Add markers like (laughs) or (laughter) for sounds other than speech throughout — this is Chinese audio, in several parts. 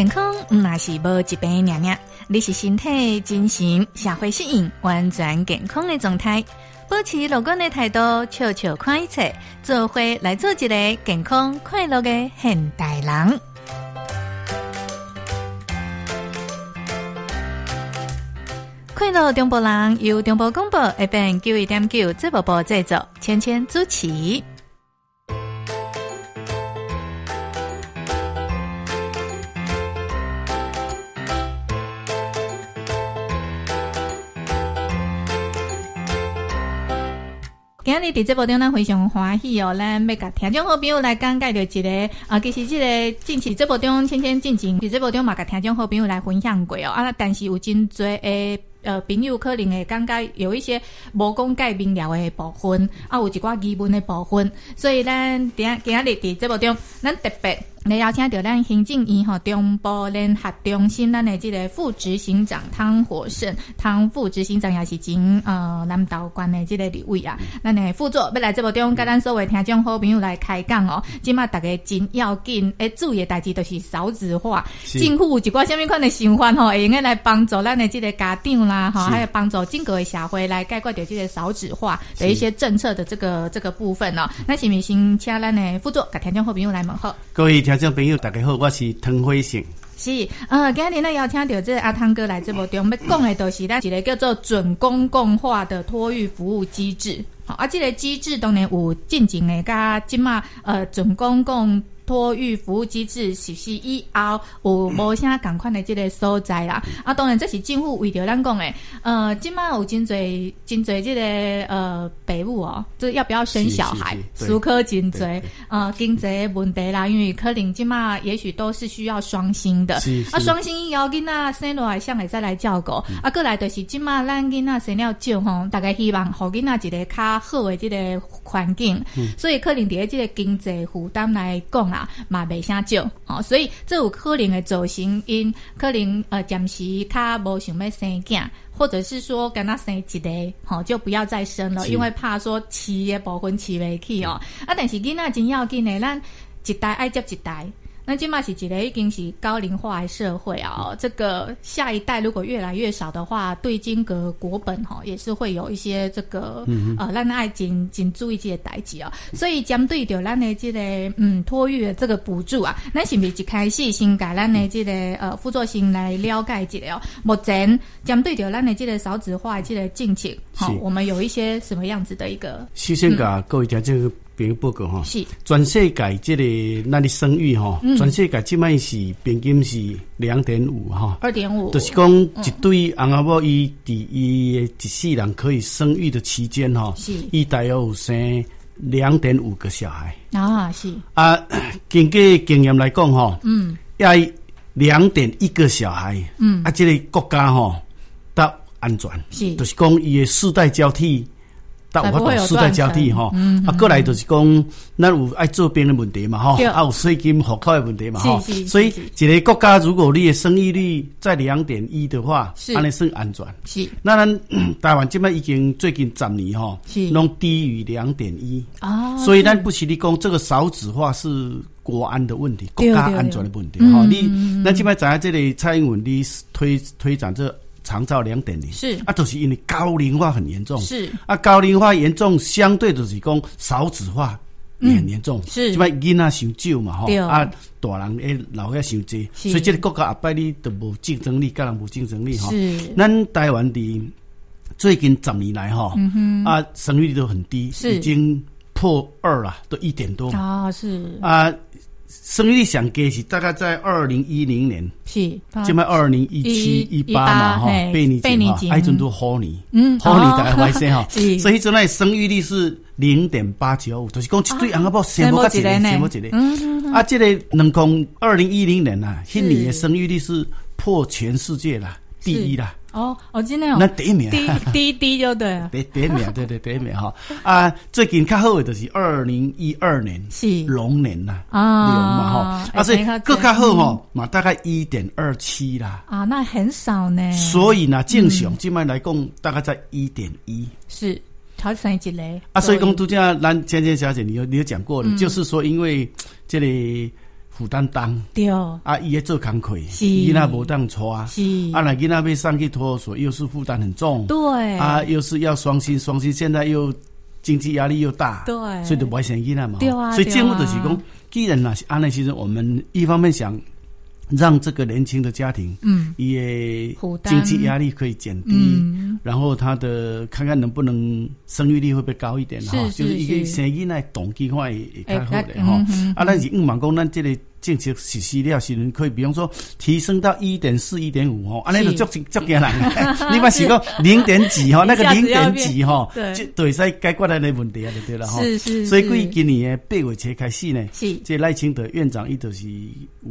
健康毋那是无一病娘娘，你是身体、精神、社会适应完全健康的状态，保持乐观的态度，笑笑看一切，做伙来做一个健康快乐的现代人。快乐中波人由中波广播 FM 九一点九节目部制作，千千主持。今日伫节目中，咱非常欢喜哦，咱要甲听众好朋友来讲解着一个啊，其实即个近期节目中，千千进前伫节目中嘛，甲听众好朋友来分享过哦。啊，但是有真侪诶呃朋友可能会感觉有一些无讲解明了诶部分，啊，有一寡疑问诶部分，所以咱今今日伫节目中，咱特别。来邀请到咱行政院吼中部联合中心咱的这个副执行长汤火胜，汤副执行长也是经呃南投县的这个立委啊。咱的副座要来节目中，跟咱所有听众好朋友来开讲哦。今麦大家真要紧，诶，注意的代志都是少子化。政府有一寡什么款的想法吼，会用来来帮助咱的这个家长啦，吼，还有帮助整个的社会来解决掉这个少子化的一些政策的这个这个部分哦。那是咪先请咱的副座甲听众好朋友来问好。各位。听众朋友，大家好，我是汤辉胜。是，呃，今日呢要听到这个阿汤哥来这部中，要讲的都是咱一个叫做准公共化的托育服务机制。好，啊，这个机制当然有进行的，加今嘛，呃，准公共。托育服务机制实施以后，有无啥共款的这个所在啦。啊，当然这是政府为着咱讲的。呃，今麦有真侪真侪这个呃，爸母哦，这要不要生小孩？苏科真侪呃，经济问题啦，因为可能今麦也许都是需要双薪的。啊，双薪以后囡仔生落来，向来再来照顾。嗯、啊，过来就是今麦咱囡仔生了少吼，大概希望互囡仔一个较好的这个环境。嗯、所以可能伫这个经济负担来讲啊。嘛袂啥少，哦，所以这有可能会造成因可能呃暂时较无想要生囝，或者是说跟他生一个，吼就不要再生了，因为怕说饲的部分饲袂起哦。啊，但是囡仔真要紧的，咱一代爱接一代。那今嘛是一个已经是高龄化的社会啊、哦，这个下一代如果越来越少的话，对金阁国本哈也是会有一些这个、嗯、呃，让爱紧紧注意这些代志啊。所以针对着咱的这个嗯托育的这个补助啊，咱是不是一开始先改咱的这个呃副座先来了解一下哦？目前针对着咱的这个少子化的这个进程，好，我们有一些什么样子的一个？首先甲各位听众。评报告哈，是。全世界这个那里生育哈，全世界即卖是平均是两点五哈，二点五，就是讲一对翁仔某伊伫伊的一世人可以生育的期间哈，是，伊大约有生两点五个小孩。啊，是。啊，(coughs) 根据经验来讲哈，嗯，要两点一个小孩，嗯，啊，这个国家哈，得安全，是，就是讲伊的世代交替。但有法度世代交替哈，啊，过来就是讲，咱有爱做兵的问题嘛哈，啊，有税金户口的问题嘛哈，所以一个国家如果你的生育率在两点一的话，安尼算安全。是，那咱 (coughs) 台湾这边已经最近十年哈，拢低于两点一。啊，所以咱不是你讲这个少子化是国安的问题，国家安全的问题哈。你咱这边在这里蔡英文你推推展这。长照两点零。是。啊，都、就是因为高龄化很严重。是。啊，高龄化严重，相对就是讲少子化也很严重、嗯、是，因为囡仔伤少嘛吼，啊，大人诶老遐伤济，所以这个国家后摆你都无竞争力，个人无竞争力哈。是，咱台湾的最近十年来哈，嗯、哼。啊，生育率都很低，是。已经破二了，都一点多。啊，是。啊。生育率上低是大概在二零一零年，是，即卖二零一七一八嘛，哈，八年前。哈，还阵都好年，嗯，好年才会生哈，所以阵内生育率是零点八九五，就是讲一对翁仔某生无一个，生无一个，嗯，啊，这个能讲二零一零年啊，迄年的生育率是破全世界啦，第一啦。哦，我今天那第一名，(laughs) 第一第一就对了，(laughs) 第第一名，对对第一名哈。啊！最近较好的就是二零一二年是。龙年呐啊，龙嘛哈。啊，所以更较好哈嘛，大概一点二七啦。啊，那很少呢。所以呢，正常今麦来讲，大概在一点一，是超生一类啊。所以讲，拄则咱芊芊小姐，你有你有讲过的，就是说，因为这里。负担重，对，啊，伊咧做工课，囡仔无当带，是，啊，那囡仔要送去托儿所，又是负担很重，对，啊，又是要双薪，双薪现在又经济压力又大，对，所以就不爱生囡仔嘛，对啊，所以政府就是讲，既然那是安尼，其实我们一方面想。让这个年轻的家庭，嗯，也经济压力可以减低，嗯，然后他的看看能不能生育率会不会高一点哈，就是一个生囡仔动机话也也较好的哈。啊，咱是五万公，咱这个政策实施了，是可以，比方说提升到一点四、一点五哈，啊，那个足足惊人，(laughs) 你把是个零点几哈，那个零点几哈，就对在解决咱的问题啊，就对了哈。是是。所以，关于今年的八月初开始呢，是这赖清德院长伊就是有。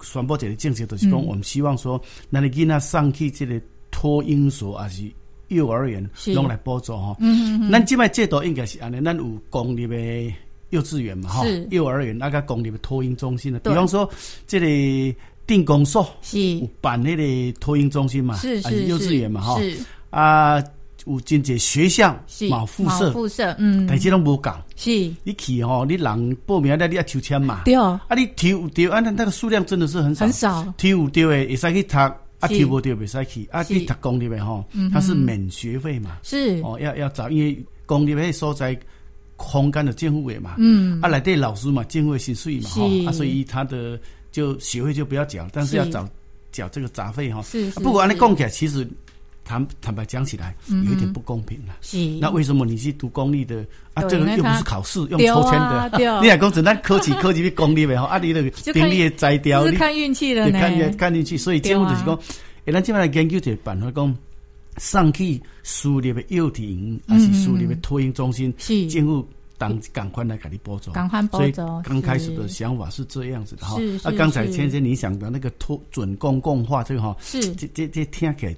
传播这个政策，就是讲，我们希望说，那你囡仔送去这个托婴所还是幼儿园，拢来补助哈。嗯嗯嗯。咱即摆制度应该是安尼，咱有公立的幼稚园嘛，哈，幼儿园那个公立的托婴中心的。比方说，这里定公所是有办那个托婴中心嘛，是是幼稚园嘛，哈。是啊。有真济学校冇附设，附设，嗯，但系拢无讲，是，你去吼，你人报名了，你要抽签嘛，对。哦，啊，你抽有对，啊，那那个数量真的是很少，很少，抽有对诶，会使去读，啊，抽无对袂使去，啊，你读公立诶吼，它是免学费嘛，是，哦，要要找，因为公立诶所在空间的政府诶嘛，嗯，啊，来对老师嘛，政府薪水嘛，吼，啊，所以他的就学费就不要缴，但是要缴缴这个杂费哈，是，不过安尼讲起来，其实。坦坦白讲起来，有一点不公平了。是，那为什么你是读公立的啊？这个又不是考试，用抽签的。(laughs) 你还讲只那科技科技比公立的哈？啊，你那个定力摘掉，是看运气的呢。看运看运气，所以政府就是讲，哎，咱这边来研究一个办法，讲上去私立的幼儿园还是私立的托婴中心，政府当赶快来给你补助。赶快补助。刚开始的想法是这样子的哈。啊，刚才先生你想的那个托准公共化这个哈，是这这这听起来。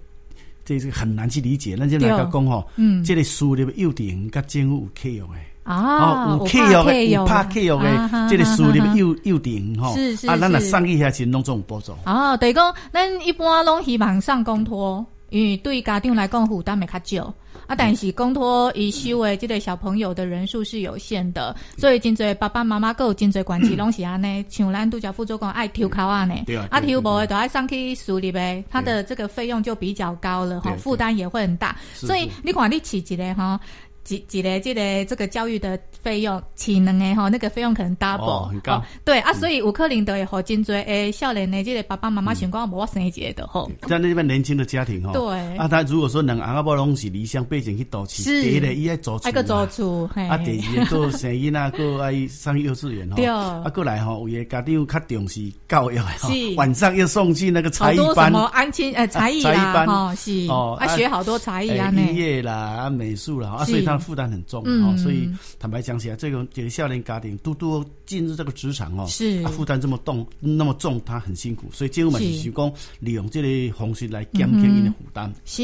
这是很难去理解，那就来个讲吼，嗯，这个私立幼稚园甲政府有契约诶。啊，有契约诶，有拍契约诶，这个私立幼幼稚园吼，是是啊，咱来上一下钱拢总有补助。哦，对讲，咱一般拢希望上公托，因为对家长来讲负担会较少。啊，但是公托伊收的即个小朋友的人数是有限的，所以真侪爸爸妈妈各有真侪关系拢是安尼，像咱拄则副主讲爱抽考啊呢，啊抽无的都爱上去私立呗，他的这个费用就比较高了哈，负担也会很大，所以你看你起一个哈。几几个这个这个教育的费用，体能诶吼，那个费用可能 double，哦，很高。对啊，所以有可能的好真多诶，少年的这个爸爸妈妈情况无我生一个的吼。在那边年轻的家庭吼，对。啊，他如果说能阿阿伯拢是离乡背景去读书，第一个伊爱做厝，爱个做厝，啊，第二个做生意啊，个爱上幼稚园哈，啊，过来吼，有个家长较重视教育是，(laughs) 晚上又送去那个才艺班，什么安亲呃才艺班哦，是。哦，啊学好多才艺啊，音乐啦，啊美术啦，啊所以他。负担很重哦，所以坦白讲起来，这个这个少年家庭都都进入这个职场哦，是。啊，负担这么重那么重，他很辛苦，所以政府嘛是。想讲利用这个方式来减轻你的负担。是。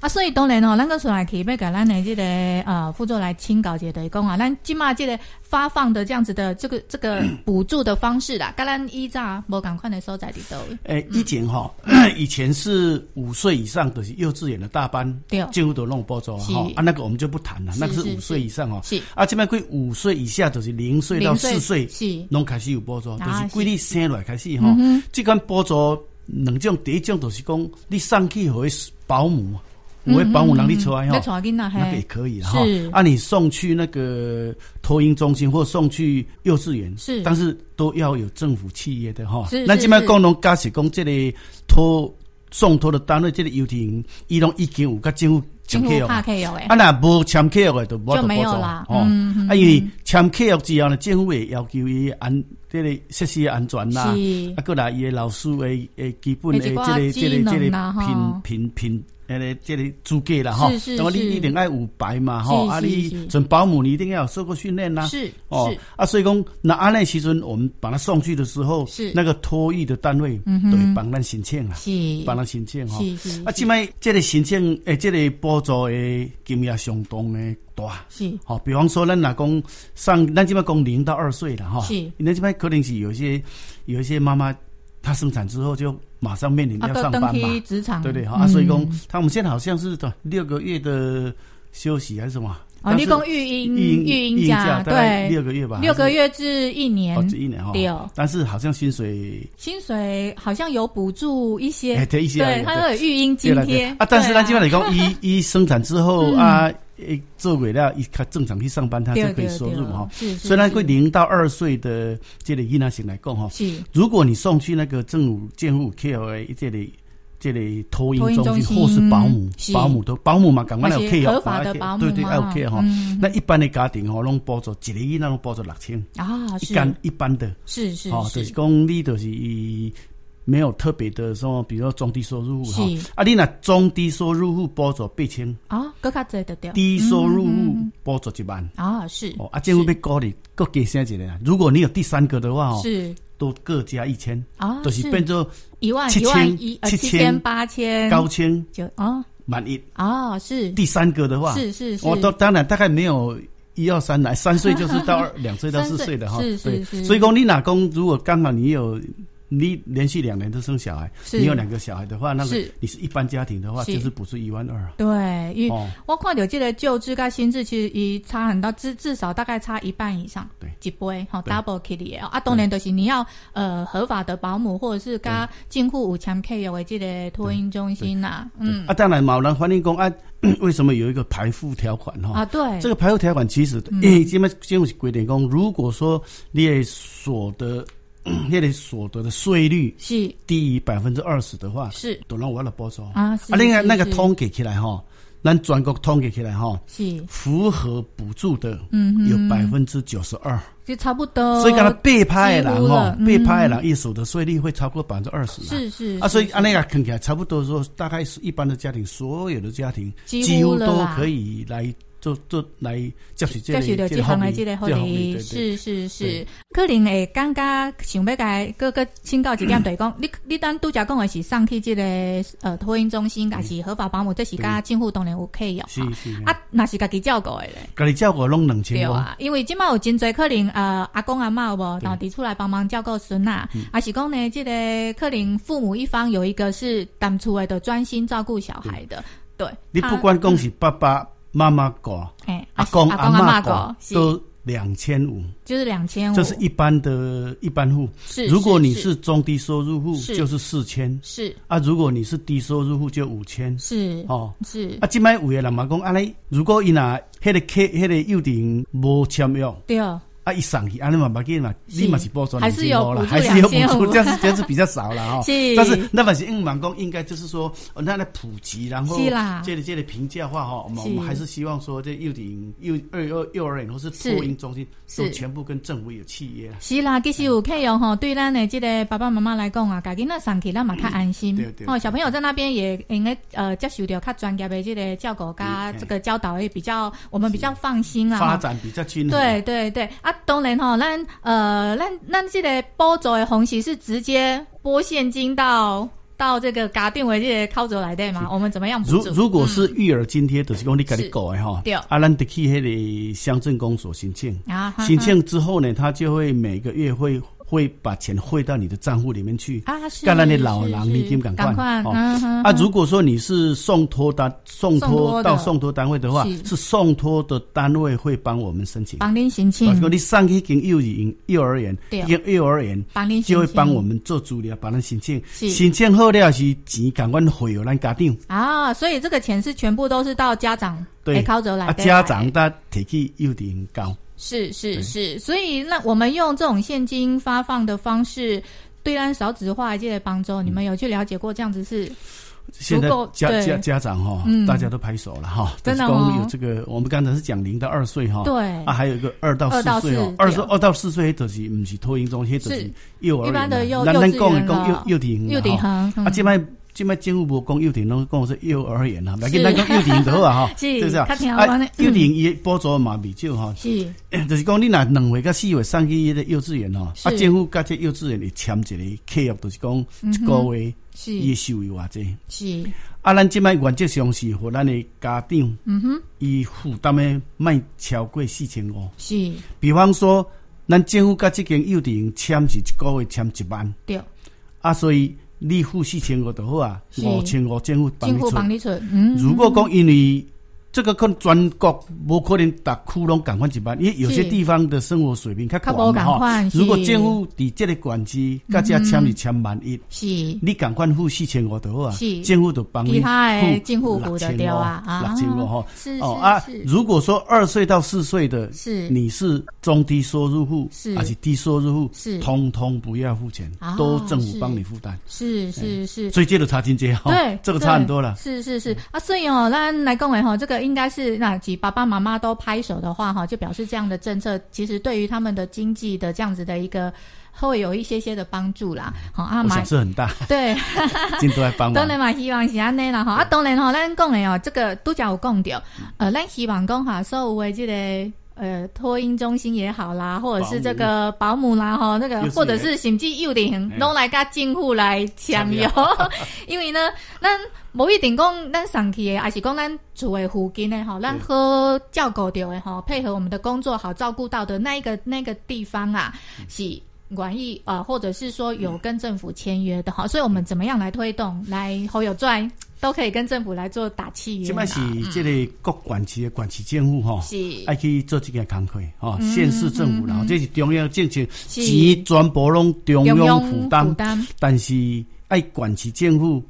啊，所以当然哦，咱个出来可以要给咱的这个呃副座来请教一下的讲啊，咱即马这个发放的这样子的这个这个补助的方式啦，刚刚依照无赶快的收在里头。诶，以前哈，以前是五岁以上的幼稚园的大班，对，政府都弄补助哈，啊，那个我们就不谈了。那个是五岁以上哦，是。啊，这边归五岁以下就是零岁到四岁，是。拢开始有补助，就是归你生来开始哈。这款补助两种，第一种就是讲你送去和保姆，有的保姆让你出来哈，那个也可以哈。啊，你送去那个托婴中心或送去幼稚园，是，但是都要有政府企业的哈。那这边讲拢加是讲这里托送托的单位，这个幼稚园伊拢已经有个政府。签契约，啊，那无签契约的就无得补助哦。啊，因为签契约之后呢，政府会要求伊安这个设施安全啦，啊，过来伊个老师诶诶基本诶这个这个这个品品品。诶，这里租给了哈，那么你一定爱五百嘛哈，啊，你准保姆你一定要受过训练呐，是哦，啊，所以讲那安内其实我们把他送去的时候，是。那个托育的单位都会帮咱申请啊，是。帮咱申请哈，啊，这卖这个申请诶，这个补助诶金额相当诶大，是。好，比方说咱老公上，咱这边讲零到二岁了哈，是，那这边可能是有些有一些妈妈。他生产之后就马上面临要上班嘛，职场。对对哈，所以讲他们现在好像是六个月的休息还是什么？哦，你讲育婴育婴假对。六个月吧，六个月至一年，哦，至一年哈。对，但是好像薪水薪水好像有补助一些，对一些，对，它有育婴津贴。啊。但是呢，基本上你讲，一一 (laughs) 生产之后啊，做过了，一他正常去上班，他就可以收入哈。虽然对零到二岁的这类婴儿型来讲哈，是。如果你送去那个政府监护 KOA 这里。这类托婴中心或是保姆，保姆都保姆嘛，赶快要 K 哦，对对，要 K 哈。那一般的家庭哦，拢补助一个月那拢补助六千啊，一般一般的，是是哦，就是讲你就是没有特别的说，比如说中低收入户哈，啊，你那中低收入户补助八千啊，更加多的掉。低收入户补助一万啊，是。哦，啊，政府要鼓励，各加升一个。如果你有第三个的话哦，是。都各加一千啊，都是变做一万、七千、七千、八千、高千就啊，满一。啊，是。第三个的话，是是是，我都当然大概没有一二三来，三岁就是到两岁到四岁的哈，是是是，所以讲你老公如果刚好你有。你连续两年都生小孩，你有两个小孩的话，那个你是一般家庭的话，就是补助一万二。对，因为我看到这个旧制跟新制其实一差很多，至至少大概差一半以上。对，几倍哈，double kitty 啊，当然就是你要呃合法的保姆或者是跟进户五千 K 有为这个托婴中心呐，嗯。啊，当然某人反映讲啊，(coughs) 为什么有一个排付条款哈？啊，对，这个排付条款其实诶，这边政府规定讲，如果说你的所得。那个所得的税率是低于百分之二十的话，是都让我来报销啊。啊，另外那个统计起来哈，咱全国统计起来哈，是符合补助的，嗯，有百分之九十二，就差不多。所以刚才被拍的人哈，被拍的人一所得税率会超过百分之二十。是是啊，所以啊那个看起来差不多说，大概是一般的家庭，所有的家庭几乎都可以来。做做来接受这个这个福利，这个福利是是是，可能会刚刚想要该各个请教一点，对讲，(coughs) 你你当拄则讲的是送去即个呃托婴中心，还是合法保姆，这是甲政府当然有可以用。是是啊，那是家己照顾的咧，家己照顾拢两千。对啊，因为即马有真侪可能呃阿公阿嬷有无，然后提出来帮忙照顾孙啊，还是讲呢，即个可能父母一方有一个是当初的专心照顾小孩的，对。你不管讲是爸爸。妈妈过，阿公阿妈过都两千五，就是两千五，这是一般的一般户。是，如果你是中低收入户，就是四千。是。啊，如果你是低收入户，就五千。是哦，是。啊，今摆有的人嘛讲，阿你如果伊那迄个 K 迄个幼稚园无签约，对啊。啊！一上去，啊，你嘛把给嘛，立马是报销两千五了，还是有补助，这样是这样是比较少了哈。(laughs) 是，但是那反是因为讲应该就是说，那来普及，然后这里这里评价话哈，我们我们还是希望说，这幼儿幼儿幼幼儿园或是托婴中心，都全部跟政府有契约。是啦，其实有可以用哈，对咱的这个爸爸妈妈来讲啊，家己那上去，那嘛较安心。对对。哦，小朋友在那边也应该呃接受到较专业的这个教狗加这个教导，也比较我们比较放心啦。发展比较均衡。对对对啊。当然哈，咱呃，咱咱这个补助的红旗是直接拨现金到到这个家定为这个靠走来的嘛？我们怎么样？如如果是育儿津贴，就是讲你家己搞的哈，啊，咱得去那个乡镇公所申请啊，申请之后呢，他就会每个月会。会把钱汇到你的账户里面去啊！是，干了你老狼你金赶快哦啊！如果说你是送托单送托到送托单位的话，是送托的单位会帮我们申请，帮您申请。如果你上去跟幼儿园、幼儿园、幼儿园，帮您就会帮我们做资料，帮您申请。申请后了是钱赶快汇到咱家长啊！所以这个钱是全部都是到家长对靠着来的，家长他提起幼儿园交。是是是，所以那我们用这种现金发放的方式，对咱少子化这些帮助，你们有去了解过？这样子是现在家家家长哈，大家都拍手了哈。真的有这个，我们刚才是讲零到二岁哈，对。啊，还有一个二到四岁哦，二岁二到四岁都是不是托婴中心，都是幼儿园，一般的幼幼稚园了，幼稚园，幼稚园啊，这边。即摆政府无讲幼儿园，拢讲说幼儿园啦，别跟咱讲幼稚园就好啊吼，(laughs) 是不是啊？幼儿园伊补助嘛未少吼，是，(coughs) 就是讲你若两岁甲四岁送去迄个幼稚园吼，啊政府甲这幼稚园会签一个契约，就是讲一个月伊收入偌济，是，啊咱即摆原则上是互咱的家长，嗯哼，伊负担的卖超过四千五，是，比方说咱政府甲即间幼稚园签是一个月签一万，对，啊所以。你付四千五就好啊，五千五政府帮你出。嗯，如果讲因为这个可能全国不可能达窟窿赶快一班，因为有些地方的生活水平较高嘛哈。如果政府伫这个管区，大家签你签万一，是，你赶快付四千五就好啊。是，政府就帮你付六千五啊，六千五哈。是哦啊，如果说二岁到四岁的，是你是中低收入户，是还是低收入户，是通通不要付钱，都政府帮你负担。是是是，所以这个差真多哈。对，这个差很多了。是是是啊，所以哦，那来讲诶哈，这个。应该是那几爸爸妈妈都拍手的话，哈，就表示这样的政策其实对于他们的经济的这样子的一个会有一些些的帮助啦。好啊，嘛是很大，(laughs) 对，(laughs) 尽都在帮忙。(laughs) 当然嘛，希望是安内啦，哈啊，当然哈，咱讲的哦，这个都叫有讲掉，呃，咱希望讲哈，所有的这个。呃，托婴中心也好啦，或者是这个保姆。啦，哈，那个或者是甚至幼龄，都来跟政府来抢用。(laughs) 因为呢，咱无一定讲咱上去的，还是讲咱住的附近的哈，咱好照顾到的哈，配合我们的工作好照顾到的那一个那个地方啊，是愿意啊，或者是说有跟政府签约的哈，所以我们怎么样来推动，来好有赚。都可以跟政府来做打气员。这摆是这个各管区的管区政府哈，是。爱去做这个工作哈，县市政府然后这是中央政策，钱全部拢中央负担，但是爱管区政府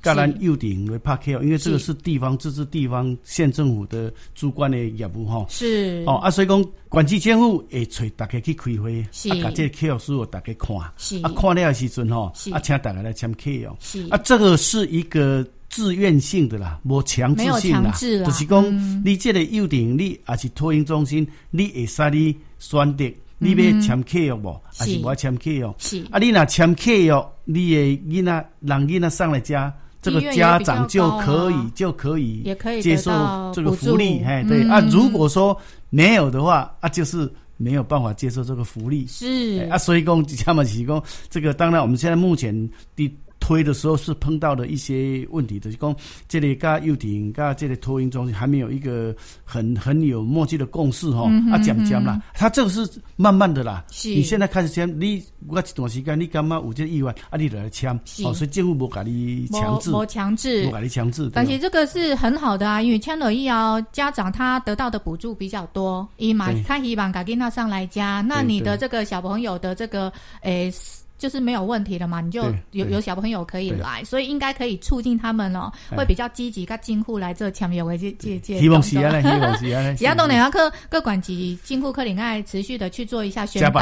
甲咱幼稚园来拍客，因为这个是。地方自治、地方县政府的主管的业务哈。是。哦啊，所以讲管区政府会找大家去开会，啊，把这个客数大家看，是。啊，看了的时阵吼，啊，请大家来签客哦。是。啊，这个是一个。自愿性的啦，无强制性啦，就是讲、嗯、你这个幼点，你还是托婴中心，你会使你选择，你要签契约无，还是无签契约？是。啊，你若签契约，你的囡仔让囡仔上来家，这个家长就可以、啊、就可以接受这个福利，哎，对、嗯、啊，如果说没有的话，啊，就是没有办法接受这个福利，是。啊，所以讲，他们提供这个，当然我们现在目前的。推的时候是碰到了一些问题的，就是讲这里加幼稚园加这里托婴中心还没有一个很很有默契的共识哈，啊讲讲啦，他这个是慢慢的啦。是你现在开始签，你我一段时间你感觉有这个意外啊？你就来签，是哦，所以政府不给你强制，无强制，不给你强制。但是这个是很好的啊，因为签了以后，家长他得到的补助比较多，伊嘛他希望赶紧他上来家，那你的这个小朋友的这个诶。就是没有问题了嘛，你就有有小朋友可以来，所以应该可以促进他们哦，会比较积极，跟进户来做签约的这这这。希望是啊，(laughs) 希望是啊。其他当然要科各管级进户科领爱持续的去做一下宣导。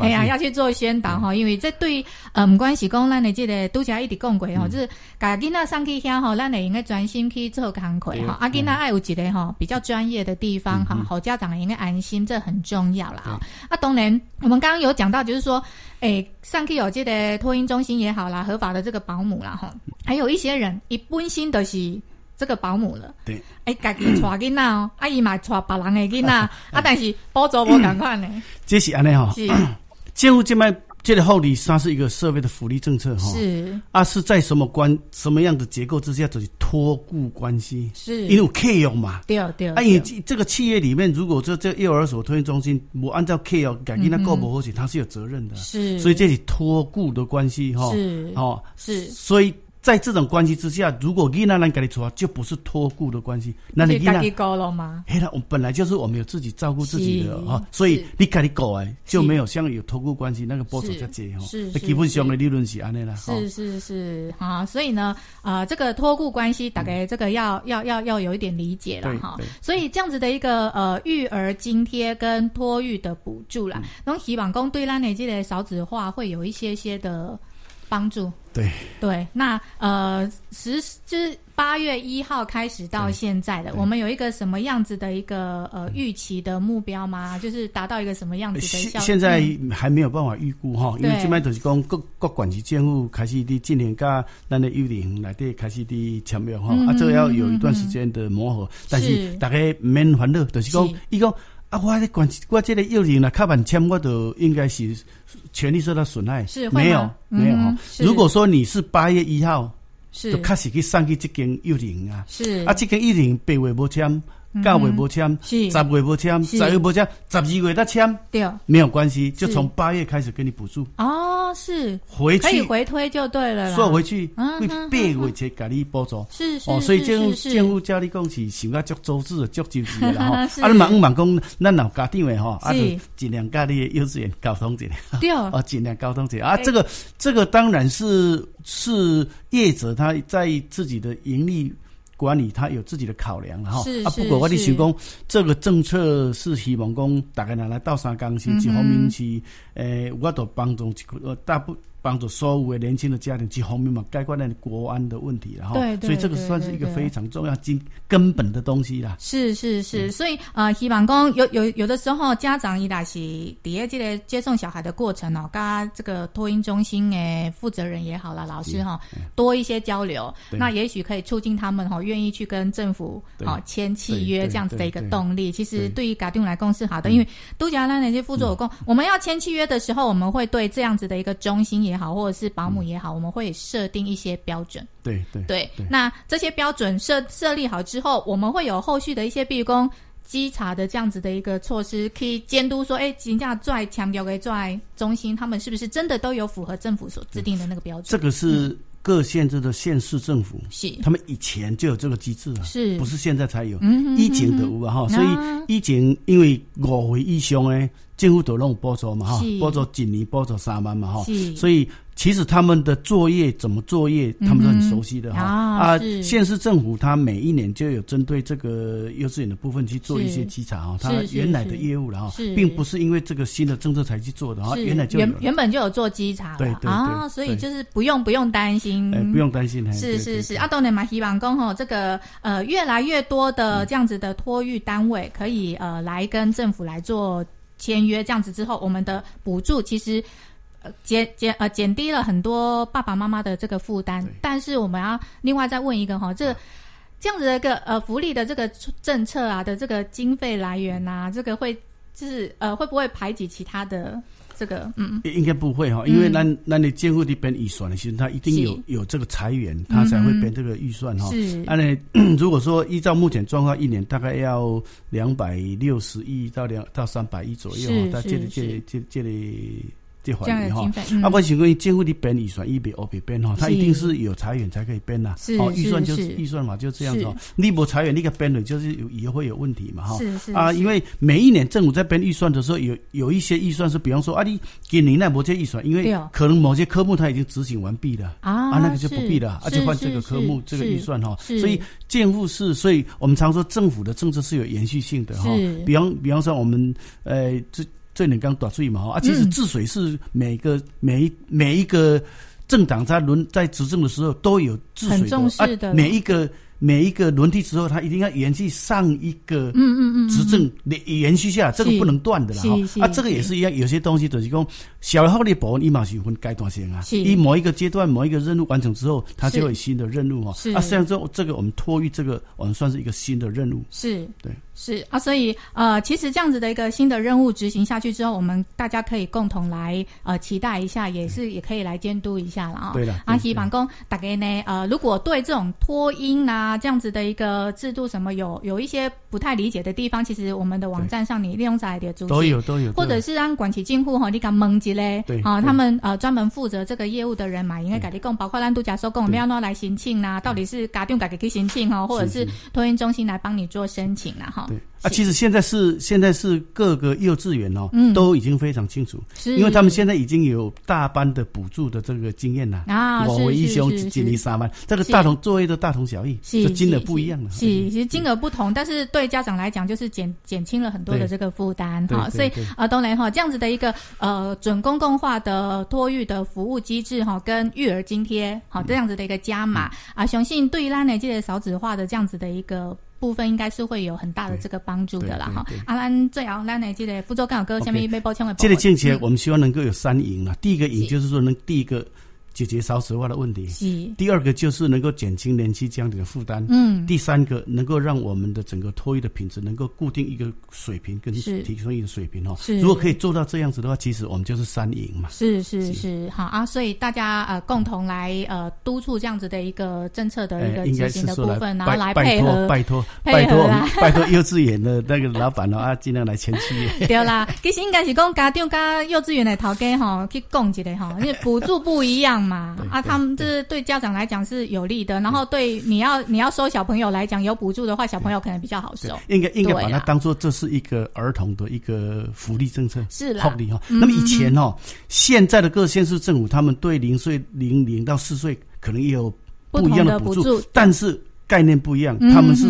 哎呀，要去做宣导哈，因为这对嗯，不管是讲咱的这个都加一直讲过哈，就是家囡仔上去遐哈，咱也应该专心去做工课哈。啊，囡仔爱有一个哈比较专业的地方哈，好家长也应该安心，这很重要啦。啊，当然我们刚刚有讲到，就是说。诶，上去有这个托婴中心也好啦，合法的这个保姆啦，哈，还有一些人一般性的是这个保姆了。对，诶，家己带囡仔哦，(coughs) 阿姨嘛带别人的囡仔，啊，但是补助无同款呢。这是安尼吼，是 (coughs) 政府这边。这个后里沙是一个社会的福利政策哈，是。啊，是在什么关什么样的结构之下，就是托顾关系，是。因为有契约嘛，对对。啊，因为这个企业里面，如果这这幼儿所托运中心我按照契约改进那够不合适，他是有责任的，是，所以这里托顾的关系哈，是。哦，是，所以。在这种关系之下，如果囡仔人给你出，就不是托顾的关系，那你囡仔高了吗？嘿，我本来就是我们有自己照顾自己的啊，所以你给你狗哎，就没有像有托顾关系那个补助在这哈。是，基本上的利润是安内了。是是是啊，所以呢，啊，这个托顾关系大概这个要要要要有一点理解了哈。所以这样子的一个呃育儿津贴跟托育的补助啦，那希望公对咱的这个少子化会有一些些的。帮助对对，那呃，十就是八月一号开始到现在的，我们有一个什么样子的一个呃预期的目标吗？就是达到一个什么样子的效果？现在还没有办法预估哈，因为这边都是讲各各管级政府开始的今年加咱的幼儿园来的开始的签约哈，啊，这个要有一段时间的磨合，但是大概免烦恼，就是讲一个。啊，我的管我这个幼儿园呢，卡板签我都应该是权利受到损害，是没有没有哈。如果说你是八月一号，是。就开始去上去这间幼儿园啊，是。啊，这间幼儿园八月没签，九月没签，是。十月没签，十月没签，十二月再签，对，没有关系，就从八月开始给你补助。哦。哦，是回去可以回推就对了啦，说回去嗯会八月才给你补助，是是哦，所以政政府叫你讲是想要足周至的足周至的啦吼，啊，(laughs) 你忙忙讲，咱老家长的吼，啊，就尽量跟你的幼稚园沟通一下，对，(laughs) 哦，尽量沟通一下。啊，这个这个当然是是业者他在自己的盈利。管理他有自己的考量哈，啊，不过我哋想讲，这个政策是希望讲大家拿来到三江市一方面是，诶、嗯，我都帮助呃大部。帮助所有的年轻的家庭去方面嘛，解决那国安的问题，然后，所以这个算是一个非常重要、根根本的东西啦。是是是，嗯、所以呃，希望讲有有有的时候家长伊拉是底下这个接送小孩的过程哦，跟这个托婴中心诶负责人也好啦，老师哈，多一些交流，那也许可以促进他们哈愿意去跟政府好签契约这样子的一个动力。其实对。于家长来讲是好的，因为都讲那那些副作用，我们要签契约的时候，我们会对这样子的一个中心也好，或者是保姆也好，嗯、我们会设定一些标准。对对对，那这些标准设设立好之后，我们会有后续的一些，比如说稽查的这样子的一个措施，可以监督说，哎，金价在强调给在中心，他们是不是真的都有符合政府所制定的那个标准？这个是各县市的县市政府，是他们以前就有这个机制了，是不是现在才有？以前的有哈，所以以前因为五岁以上诶。政府都弄补助嘛哈，补助一年补助三万嘛哈，所以其实他们的作业怎么作业，他们都很熟悉的哈、嗯、啊。县市政府他每一年就有针对这个幼稚园的部分去做一些稽查啊，他原来的业务了哈，并不是因为这个新的政策才去做的哈，原来就原原本就有做稽查对对对啊，所以就是不用不用担心，不用担心，是是是。阿东呢马希望公吼，这个呃越来越多的这样子的托育单位可以呃来跟政府来做。签约这样子之后，我们的补助其实呃减减呃减低了很多爸爸妈妈的这个负担。但是我们要另外再问一个哈，这个这样子的一个呃福利的这个政策啊的这个经费来源啊，这个会就是呃会不会排挤其他的？这个嗯，应该不会哈，因为那那你监护的编预算的，其实他一定有有这个裁员，他才会编这个预算哈。是，那你 (coughs) 如果说依照目前状况，一年大概要两百六十亿到两到三百亿左右，他这里这里这这里。这方面哈，啊，我想讲政府的编预算一笔二笔编哈，它一定是有裁员才可以编呐。哦，预算就是预算嘛，就这样子。你不裁员，那个编的就是有以后会有问题嘛哈。是是啊，因为每一年政府在编预算的时候，有有一些预算是，比方说啊，你给你那某些预算，因为可能某些科目它已经执行完毕了啊，那个就不必了，啊，就换这个科目这个预算哈。所以建户是，所以我们常说政府的政策是有延续性的哈。比方比方说我们呃这。所以你刚刚打水嘛哈啊，其实治水是每个每一每一个政党在轮在执政的时候都有治水的，的啊，每一个。每一个轮替之后，他一定要延续上一个嗯嗯嗯执政延延续下来，这个不能断的啦哈。啊，这个也是一样，有些东西就是讲小号的保温一毛是分阶段性啊。一某一个阶段某一个任务完成之后，它就有新的任务哈。啊，像这这个我们托育这个，我们算是一个新的任务。是，对，是啊，所以呃，其实这样子的一个新的任务执行下去之后，我们大家可以共同来呃期待一下，也是也可以来监督一下了啊。对的。阿，希望公大概呢呃，如果对这种托音啊。啊，这样子的一个制度，什么有有一些不太理解的地方，其实我们的网站上你利用在的都有都有，或者是让管起进户哈，你敢蒙吉嘞？对啊，他们呃专门负责这个业务的人嘛，应该改立供，包括让度假收工，我们要拿来申请呐，到底是家长改给去申请哈，或者是托运中心来帮你做申请呐哈。啊，其实现在是现在是各个幼稚园哦，嗯。都已经非常清楚，是。因为他们现在已经有大班的补助的这个经验了啊，我一兄几年三班，这个大同作业都大同小异，这金额不一样了。是，其实金额不同，但是对家长来讲，就是减减轻了很多的这个负担哈。所以啊，当然哈，这样子的一个呃准公共化的托育的服务机制哈，跟育儿津贴好这样子的一个加码啊，相信对于咱呢这个少子化的这样子的一个。部分应该是会有很大的这个帮助的啦哈。阿兰最后，咱来记得福州刚好哥下面一杯包千万。这个境界我们希望能够有三赢啊。第一个赢就是说，能第一个解决少子化的问题。是。第二个就是能够减轻年轻家庭的负担。嗯。第三个能够让我们的整个托育的品质能够固定一个水平，跟提升一个水平哦。是。如果可以做到这样子的话，其实我们就是三赢嘛。是是是，好啊，所以大家呃共同来呃督促这样子的一个政策的一个执行的部分，然后来配合，拜托拜托 (laughs) 拜托幼稚园的那个老板啊，(laughs) 尽量来签契。(laughs) 对啦，其实应该是讲家长跟幼稚园的头家哈去讲一下哈，因为补助不一样嘛，啊，他们这对家长来讲是有利的，然后对你要你要收小朋友来讲有补助的话，小朋友可能比较好收。应该应该把它当做这是一个儿童的一个福利政策，是啦，福利哈。那么以前哦，现在的各县市政府他们对零岁零零到四岁可能也有不一样的补助，但是概念不一样，他们是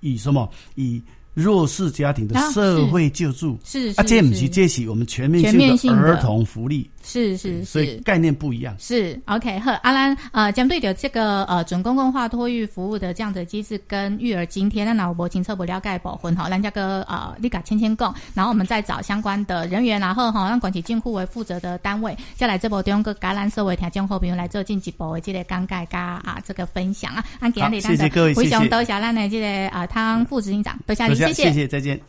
以什么以。弱势家庭的社会救助，是啊，这不是这是我们全面性的儿童福利。是是是，所以概念不一样。是 OK，好，阿兰呃，针对的这个呃准公共化托育服务的这样的机制跟育儿津贴，那脑波清澈不了解保婚哈，让这个呃立卡签签共，然后我们再找相关的人员，然后哈让管起进户为负责的单位，再来这波用个橄榄社会条件后，朋友来做进一步的这个讲解加啊这个分享啊，好，谢谢各位，非常多谢咱的这个啊汤副执行长，多谢你，谢谢，谢谢，再见。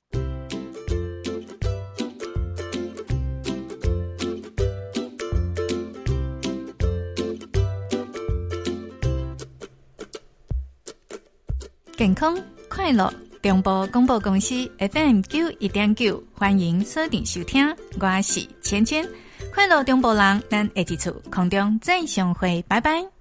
健康快乐，中波广播公司 FM 九一点九，欢迎锁定收听。我是芊芊，快乐中波人，咱下一次空中再相会，拜拜。